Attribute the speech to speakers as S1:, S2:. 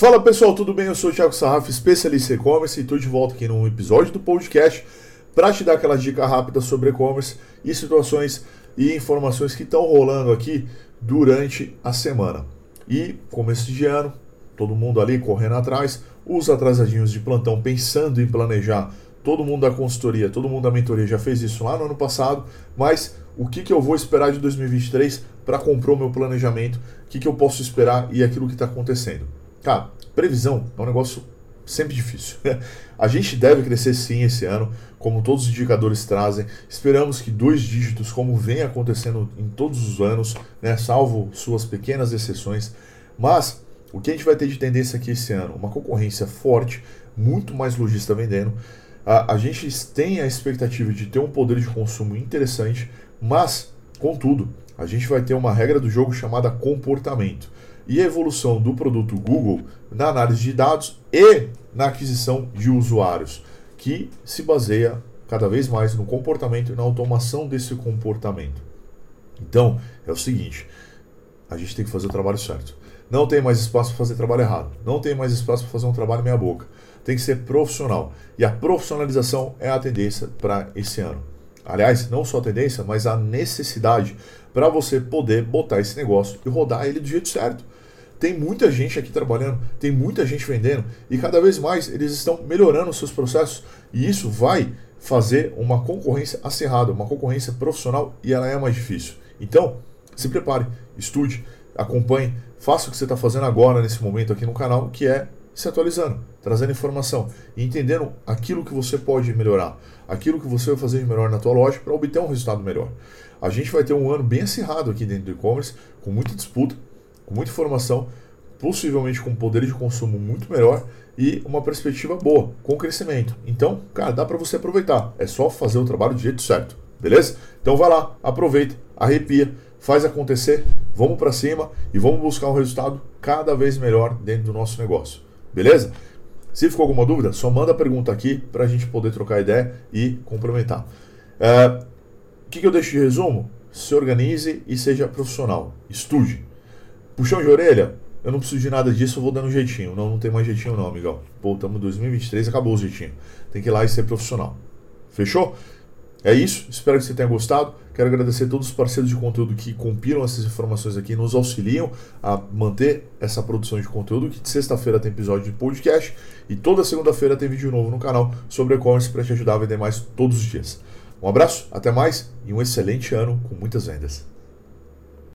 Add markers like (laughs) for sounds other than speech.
S1: Fala pessoal, tudo bem? Eu sou o Thiago Sarraf, especialista em e-commerce, e estou de volta aqui num episódio do podcast para te dar aquela dica rápida sobre e-commerce e situações e informações que estão rolando aqui durante a semana. E começo de ano, todo mundo ali correndo atrás, os atrasadinhos de plantão pensando em planejar. Todo mundo da consultoria, todo mundo da mentoria já fez isso lá no ano passado, mas o que, que eu vou esperar de 2023 para comprar o meu planejamento? O que, que eu posso esperar e aquilo que está acontecendo? Cara, previsão é um negócio sempre difícil. (laughs) A gente deve crescer sim esse ano, como todos os indicadores trazem. Esperamos que dois dígitos, como vem acontecendo em todos os anos, né, salvo suas pequenas exceções. Mas o que a gente vai ter de tendência aqui esse ano? Uma concorrência forte, muito mais lojista vendendo. A, a gente tem a expectativa de ter um poder de consumo interessante, mas, contudo, a gente vai ter uma regra do jogo chamada comportamento e a evolução do produto Google na análise de dados e na aquisição de usuários, que se baseia cada vez mais no comportamento e na automação desse comportamento. Então, é o seguinte, a gente tem que fazer o trabalho certo. Não tem mais espaço para fazer trabalho errado. Não tem mais espaço para fazer um trabalho meia boca. Tem que ser profissional. E a profissionalização é a tendência para esse ano. Aliás, não só a tendência, mas a necessidade para você poder botar esse negócio e rodar ele do jeito certo. Tem muita gente aqui trabalhando, tem muita gente vendendo e cada vez mais eles estão melhorando os seus processos e isso vai fazer uma concorrência acirrada, uma concorrência profissional e ela é mais difícil. Então, se prepare, estude, acompanhe, faça o que você está fazendo agora nesse momento aqui no canal, que é se atualizando, trazendo informação e entendendo aquilo que você pode melhorar, aquilo que você vai fazer de melhor na tua loja para obter um resultado melhor. A gente vai ter um ano bem acirrado aqui dentro do e-commerce, com muita disputa, com muita informação, possivelmente com poder de consumo muito melhor e uma perspectiva boa, com crescimento. Então, cara, dá para você aproveitar. É só fazer o trabalho do jeito certo, beleza? Então vai lá, aproveita, arrepia, faz acontecer, vamos para cima e vamos buscar um resultado cada vez melhor dentro do nosso negócio. Beleza? Se ficou alguma dúvida, só manda a pergunta aqui para a gente poder trocar ideia e complementar. É, o que, que eu deixo de resumo? Se organize e seja profissional. Estude. Puxão de orelha? Eu não preciso de nada disso, eu vou dando um jeitinho. Não, não tem mais jeitinho não, amigão. Pô, estamos em 2023, acabou o jeitinho. Tem que ir lá e ser profissional. Fechou? É isso, espero que você tenha gostado. Quero agradecer a todos os parceiros de conteúdo que compilam essas informações aqui, nos auxiliam a manter essa produção de conteúdo. Que sexta-feira tem episódio de podcast e toda segunda-feira tem vídeo novo no canal sobre e-commerce para te ajudar a vender mais todos os dias. Um abraço, até mais e um excelente ano com muitas vendas.